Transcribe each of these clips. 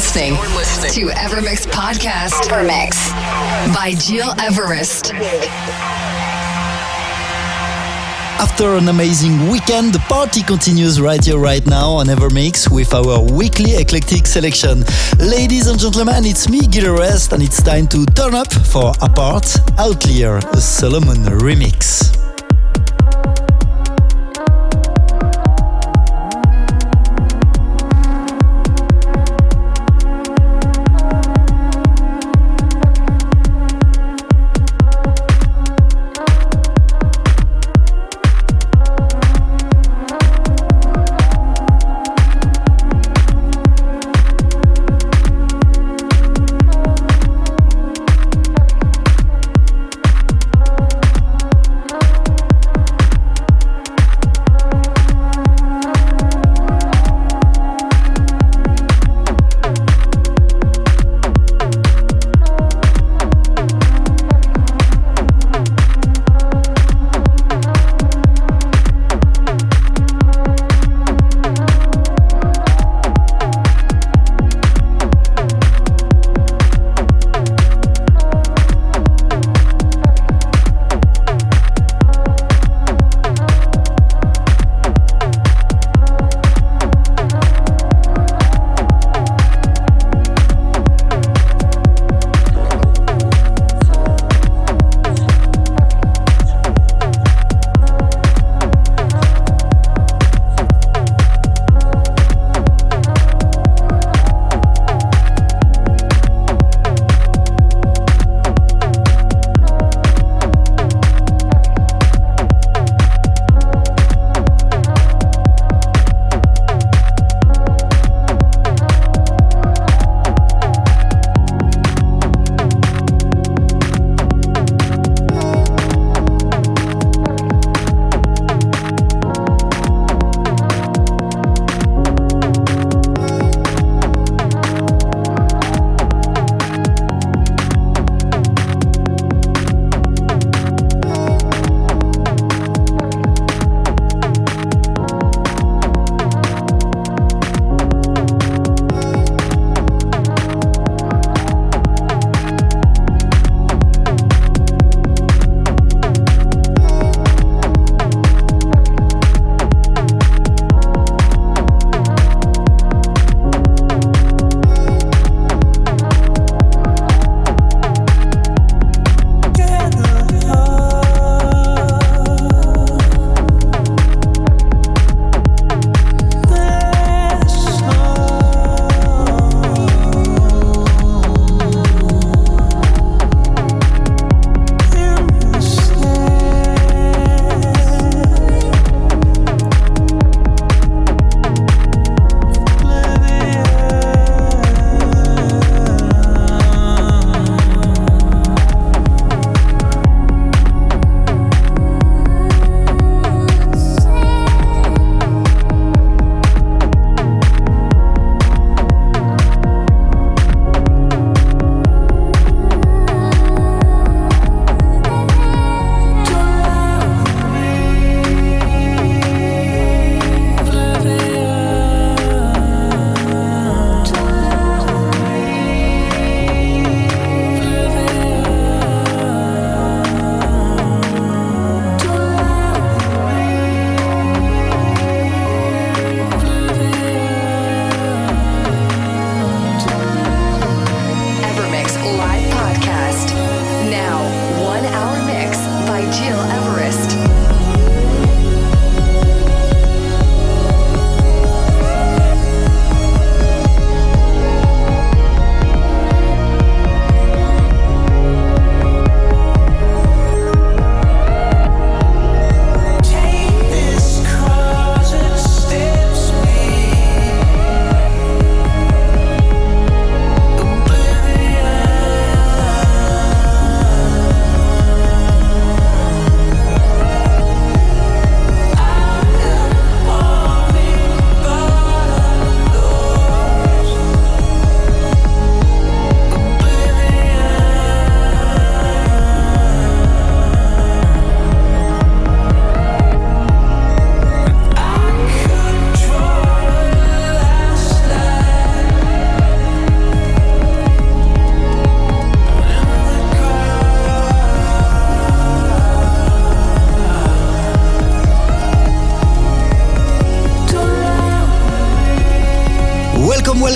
listening to Evermix Podcast. Evermix by Gil Everest. After an amazing weekend, the party continues right here, right now on Evermix with our weekly eclectic selection. Ladies and gentlemen, it's me, Gil Everest, and it's time to turn up for Apart Outlier, the Solomun remix.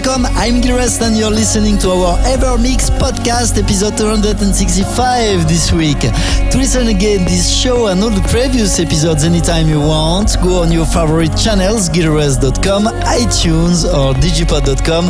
Welcome, I'm Gilrest and you're listening to our Ever Mix podcast, episode 265 this week. To listen again this show and all the previous episodes anytime you want, go on your favorite channels, gileverest.com, iTunes or digipod.com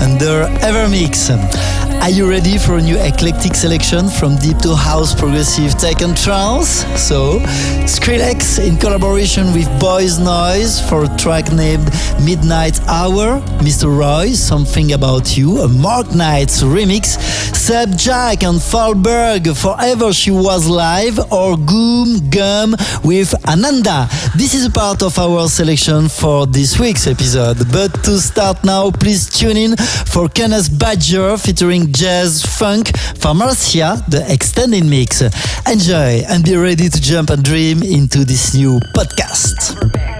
under Evermix. Are you ready for a new eclectic selection from deep to house, progressive tech and trance? So, Skrillex in collaboration with Boys Noize for a track named Midnight Hour, Mr. Roy, Something About You, a Mark Knights remix, Seb Jack and Falberg, Forever She Was Live, or Goom Gum with Ananda. This is a part of our selection for this week's episode. But to start now, please tune in for Kenneth Badger featuring jazz funk from Marcia, the extended mix. Enjoy and be ready to jump and dream into this new podcast.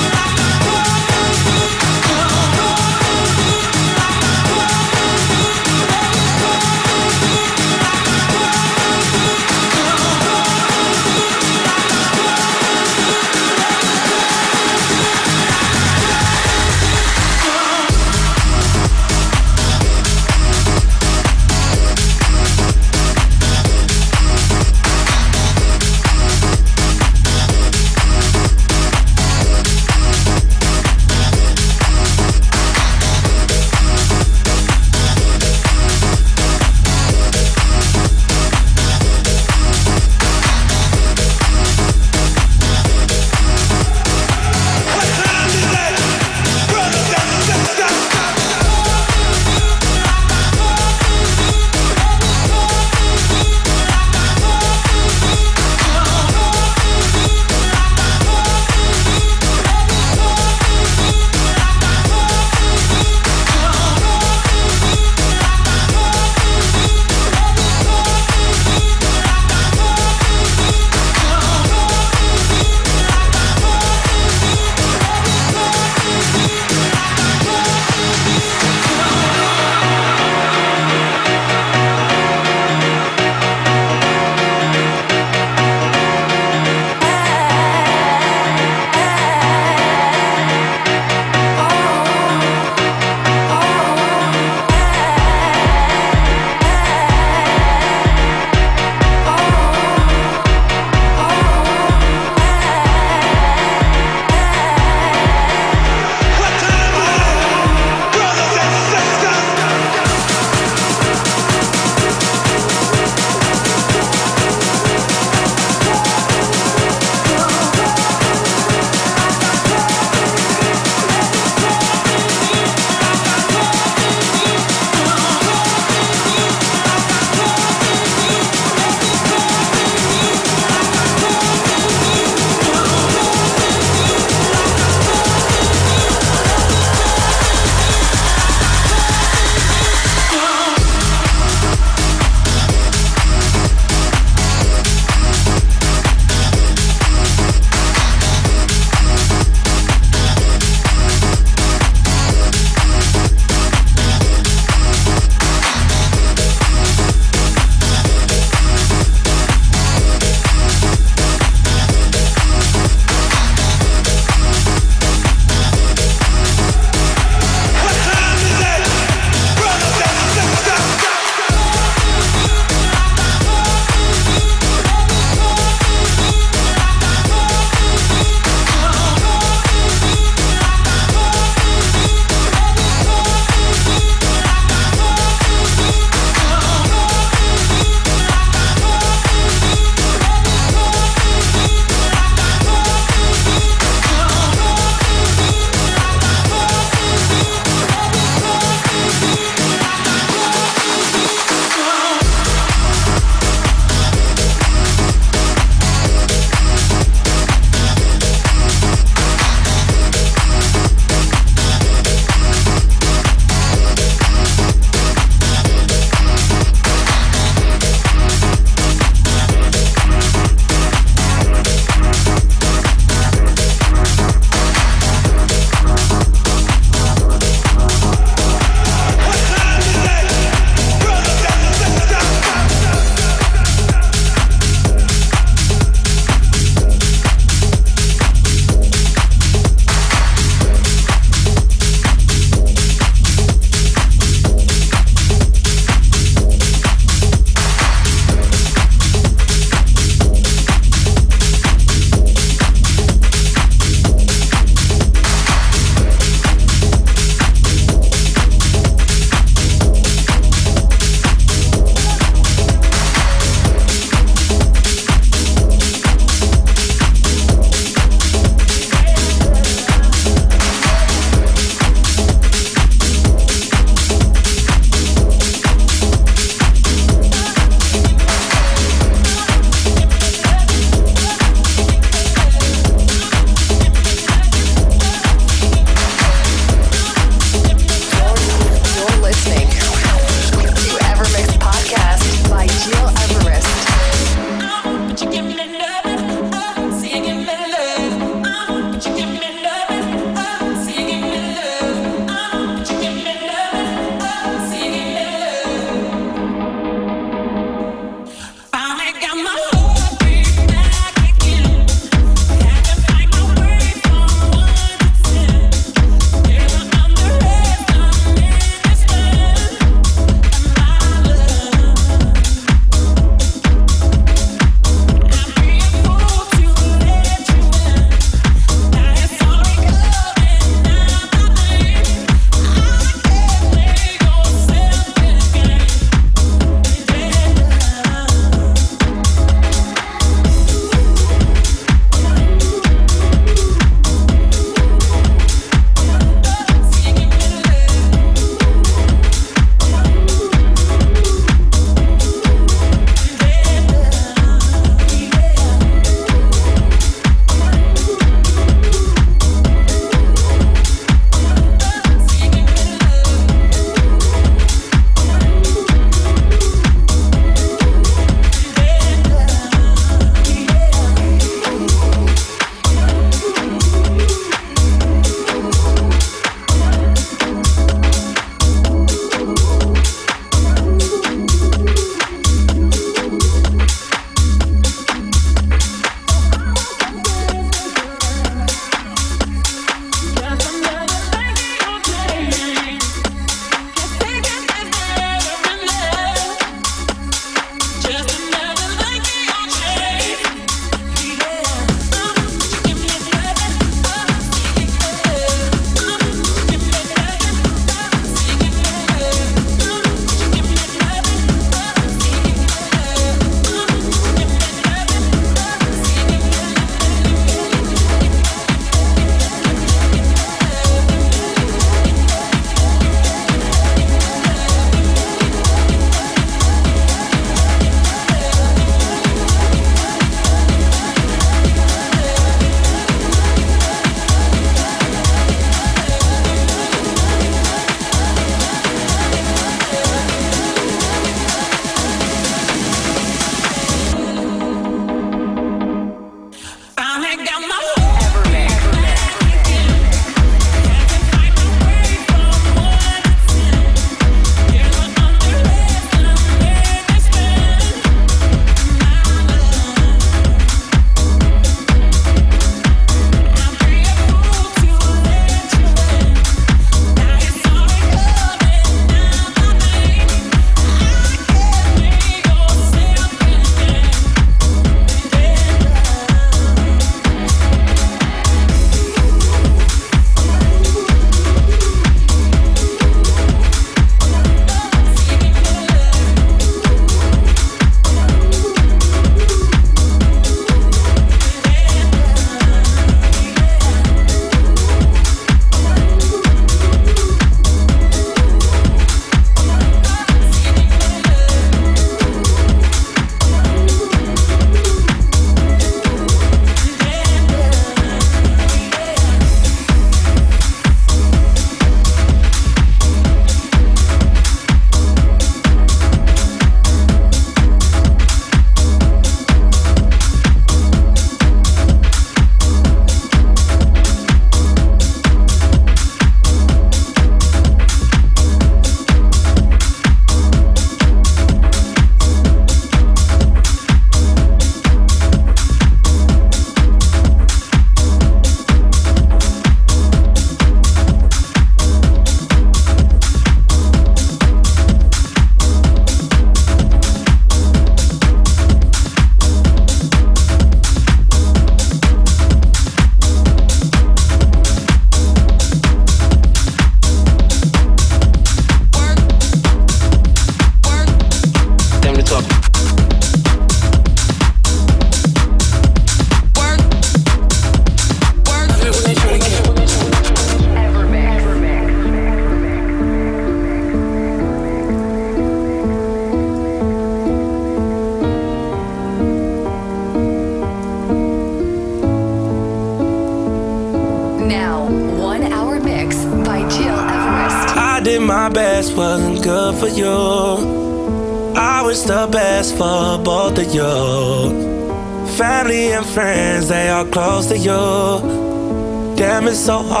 So hard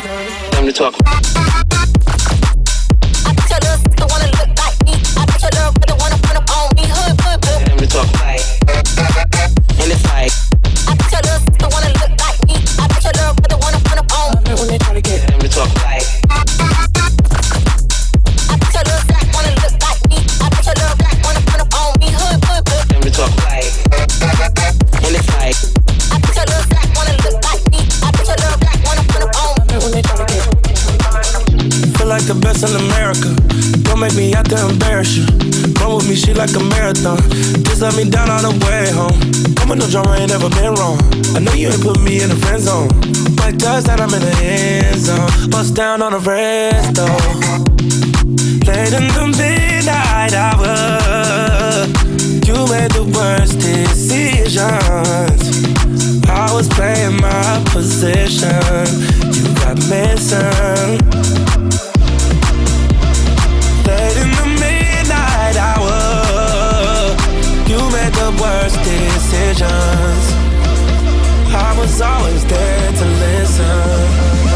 time. To talk. Just let me down on the way home. Come with no drama, ain't never been wrong. I know you ain't put me in the friend zone. Like does that I'm in the end zone. Bust down on the rest though. Late in the midnight hour, you made the worst decisions. I was playing my position, you got missing. Was always there to listen.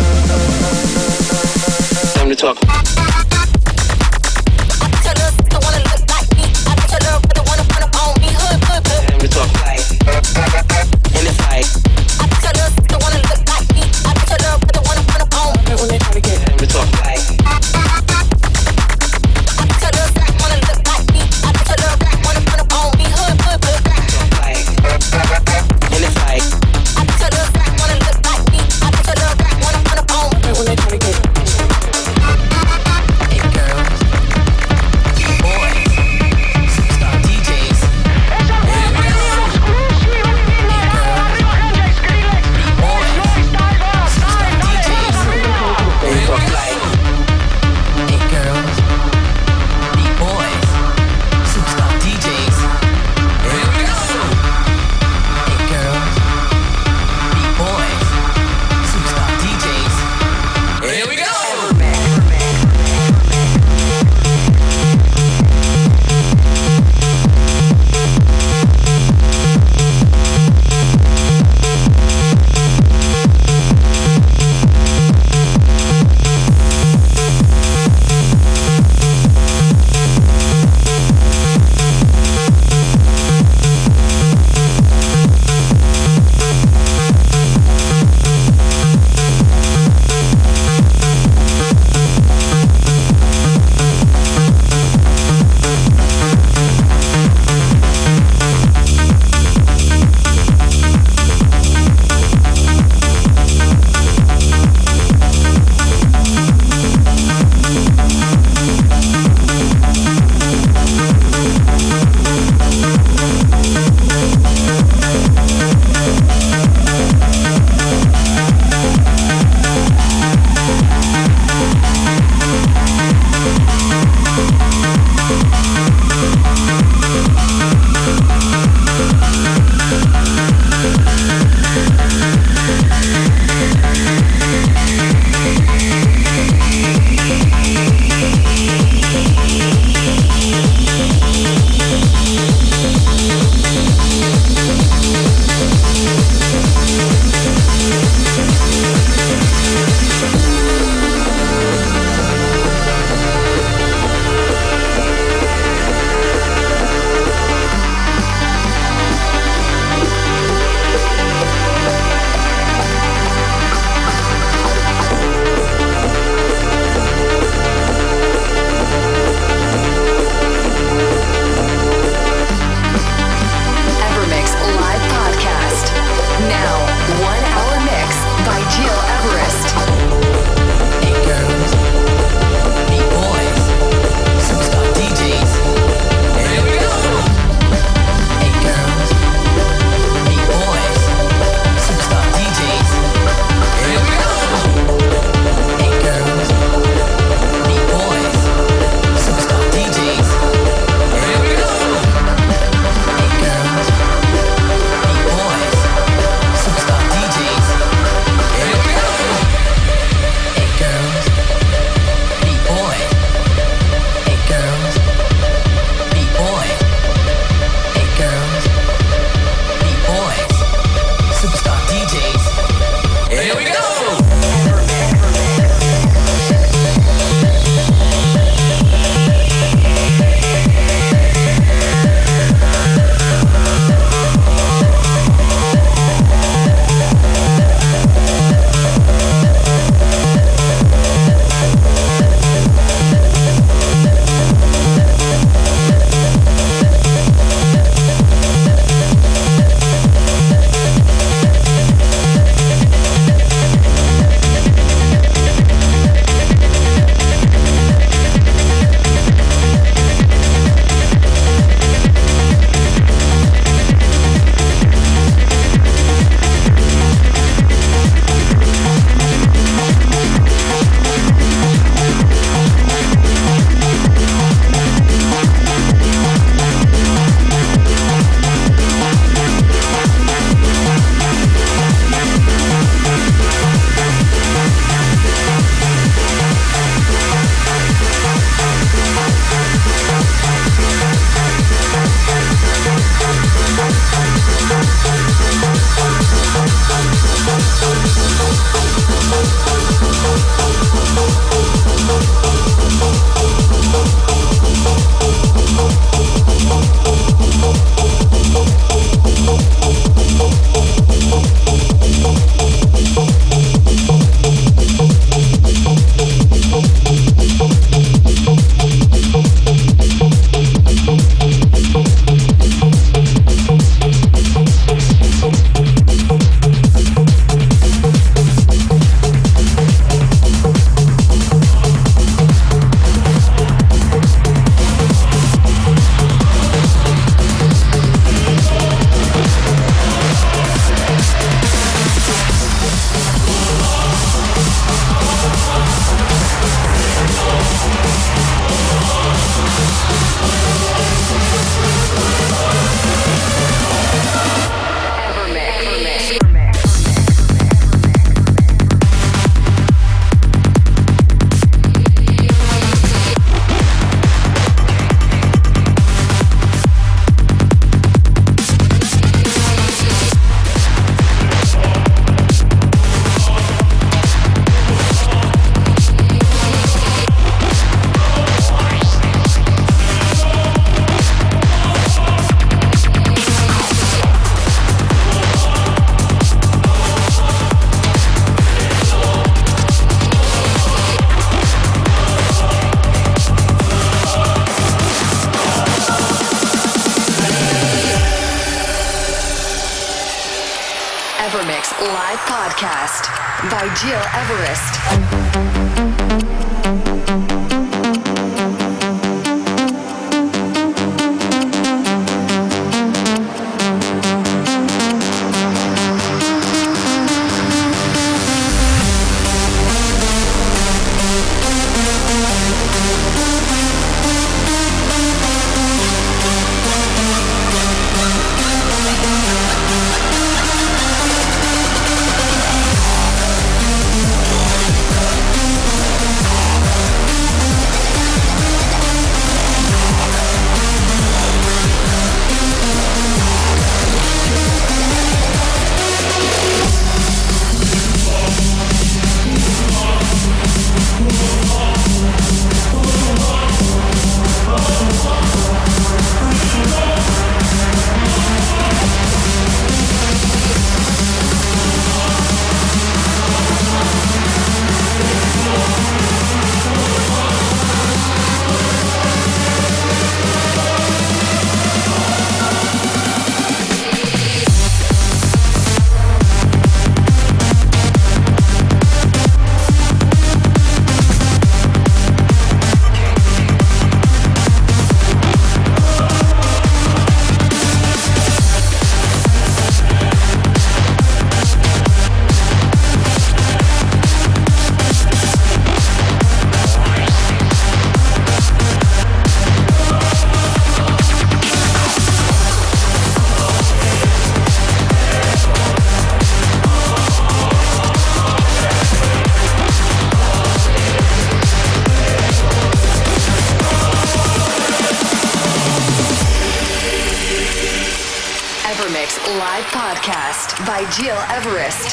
Gil Everest.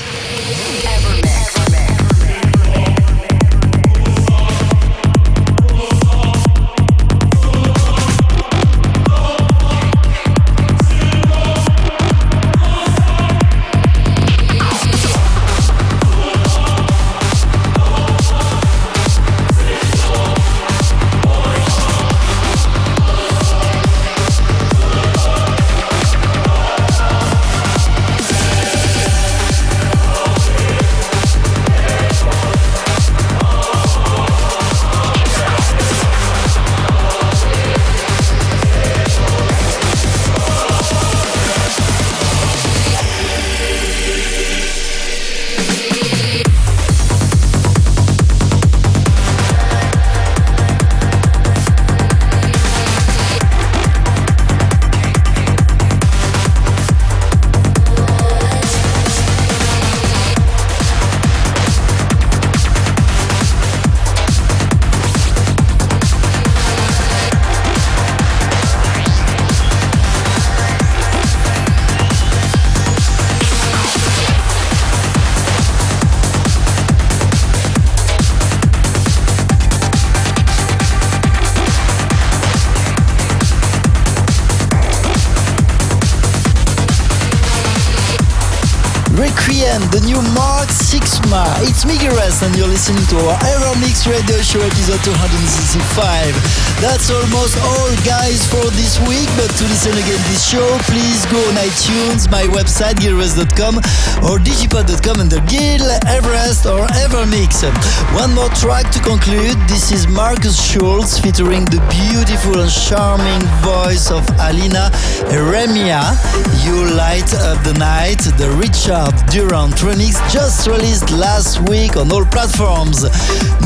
Sixma. It's Rest and you're listening to our Ever Mix Radio Show episode 265. That's almost all guys for this week, but to listen again this show, please go on iTunes, my website gileverest.com or djpod.com under Gil, Everest or Evermix. One more track to conclude. This is Markus Schulz featuring the beautiful and charming voice of Alina Eremia. You Light Up the Night, the Richard Durand remix just released last week on all platforms.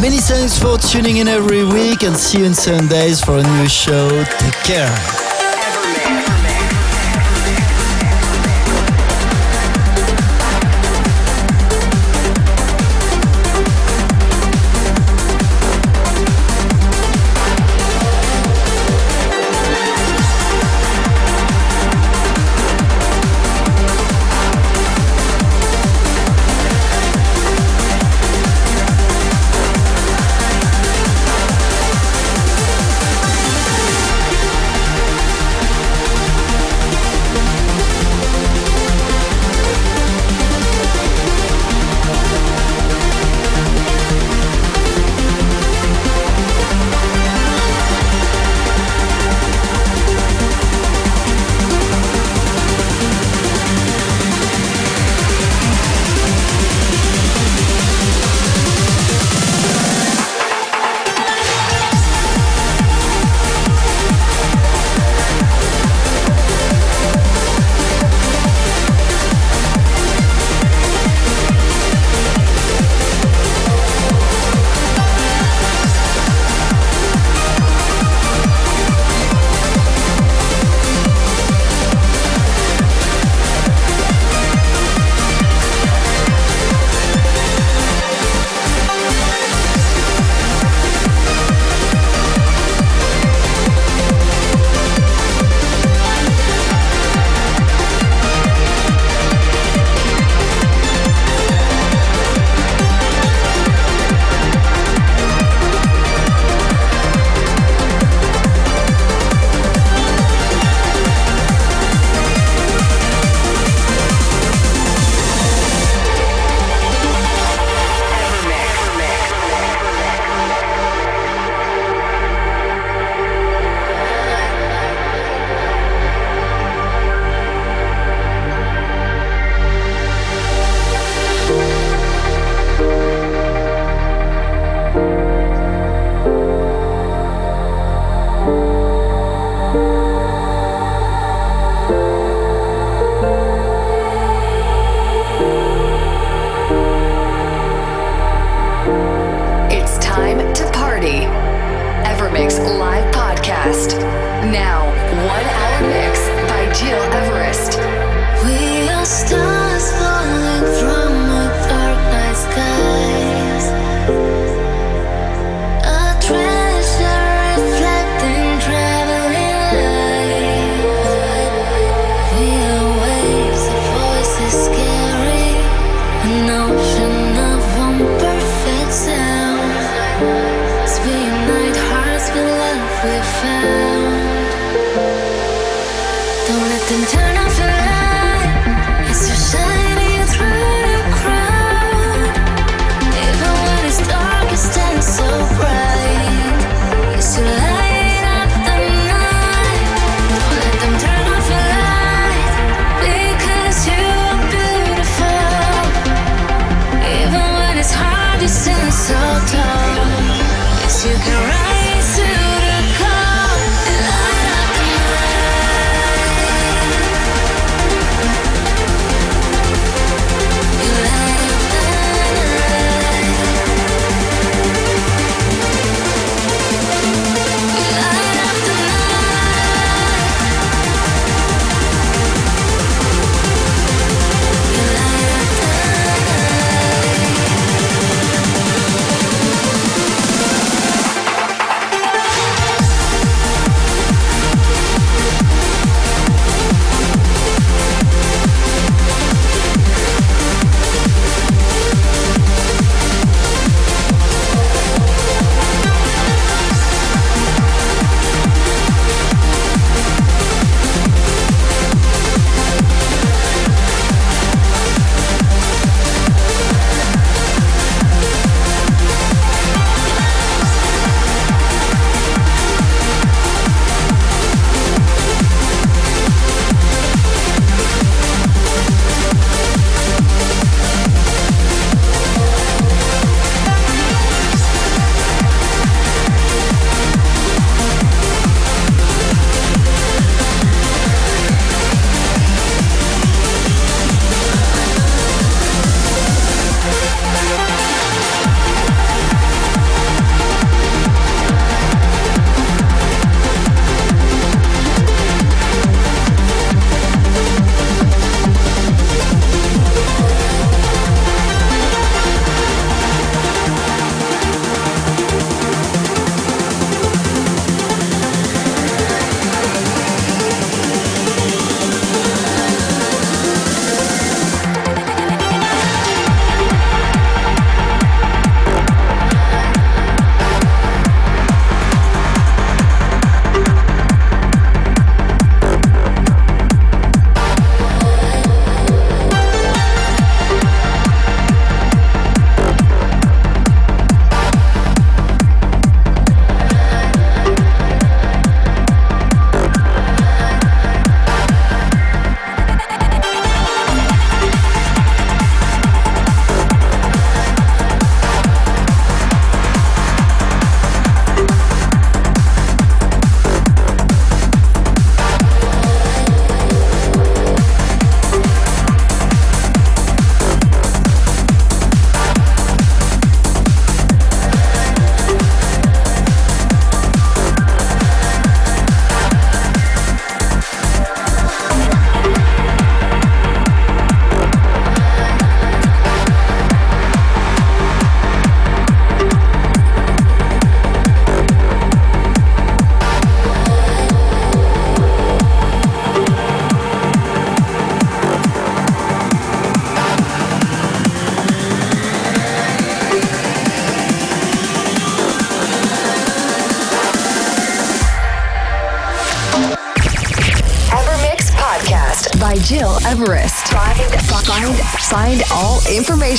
Many thanks for tuning in every week and see you in seven days for a new show. Take care.